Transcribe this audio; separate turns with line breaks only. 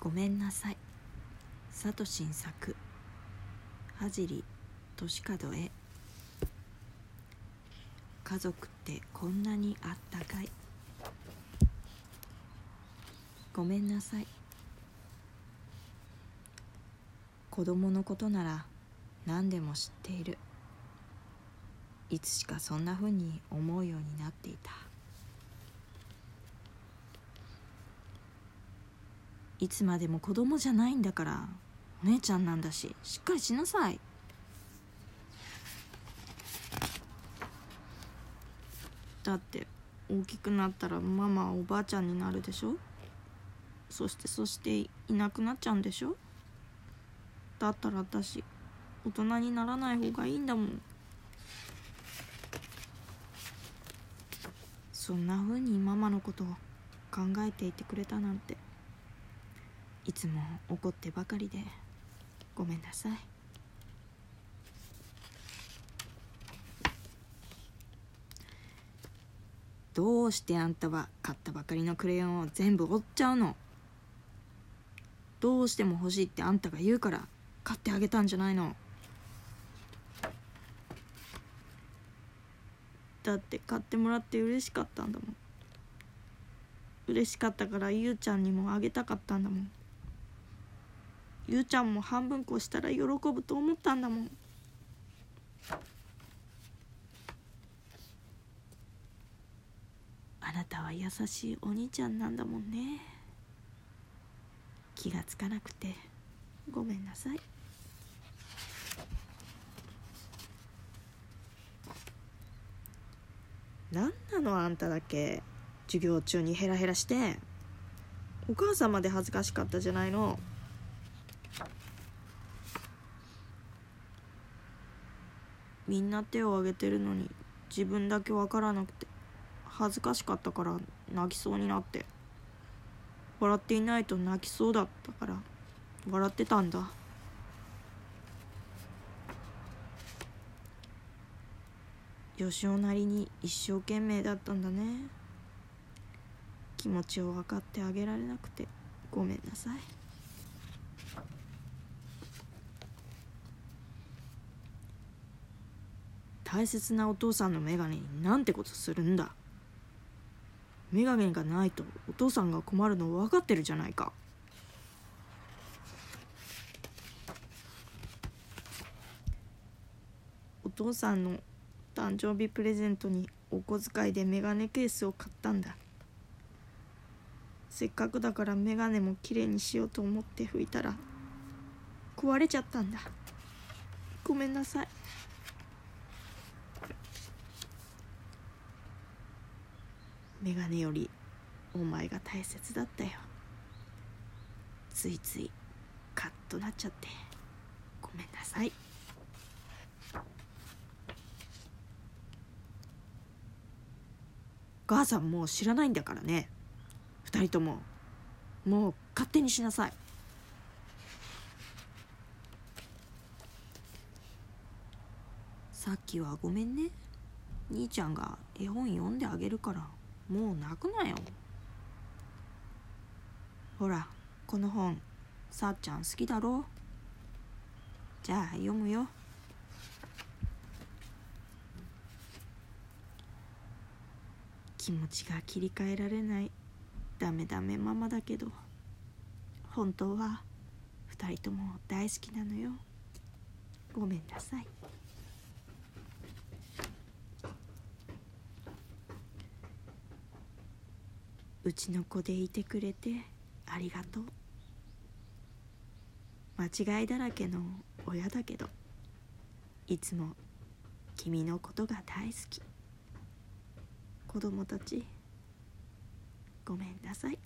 ごめんなさい。サトシン作。じり年門へ家族ってこんなにあったかい。ごめんなさい。子供のことなら何でも知っている。いつしかそんなふうに思うようになっていたいつまでも子供じゃないんだからお姉ちゃんなんだししっかりしなさい。だって大きくなったらママはおばあちゃんになるでしょ？そしてそしていなくなっちゃうんでしょ？だったら私大人にならない方がいいんだもん。そんな風にママのことを考えていてくれたなんて。いつも怒ってばかりでごめんなさい。どうしてあんたは買ったばかりのクレヨンを全部折っちゃうの？どうしても欲しいってあんたが言うから買ってあげたんじゃないの？だって買ってもらって嬉しかったんだもん。嬉しかったからゆうちゃんにもあげたかったんだもん。ゆうちゃんも半分こしたら喜ぶと思ったんだもん。あなたは優しいお兄ちゃんなんだもんね。気がつかなくて。ごめんなさい。何なのあんただけ。授業中にヘラヘラして。お母さんまで恥ずかしかったじゃないの。みんな手を挙げてるのに自分だけ分からなくて恥ずかしかったから泣きそうになって。笑っていないと泣きそうだったから笑ってたんだ。よしおなりに一生懸命だったんだね。気持ちを分かってあげられなくてごめんなさい。大切なお父さんの眼鏡になんてことするんだ。眼鏡がないとお父さんが困るの分かってるじゃないか。お父さんの誕生日プレゼントにお小遣いでメガネケースを買ったんだ。せっかくだからメガネもきれいにしようと思って拭いたら壊れちゃったんだ。ごめんなさい。メガネよりお前が大切だったよ。ついついカッとなっちゃって。ごめんなさい。母さんもう知らないんだからね。二人とも。もう勝手にしなさい。さっきはごめんね。兄ちゃんが絵本読んであげるから。もう泣くなよ。ほらこの本さっちゃん好きだろ？じゃあ読むよ。気持ちが切り替えられない。ダメダメママだけど。本当は2人とも大好きなのよ。ごめんなさい。うちの子でいてくれてありがとう。間違いだらけの親だけどいつも君のことが大好き。子供たちごめんなさい。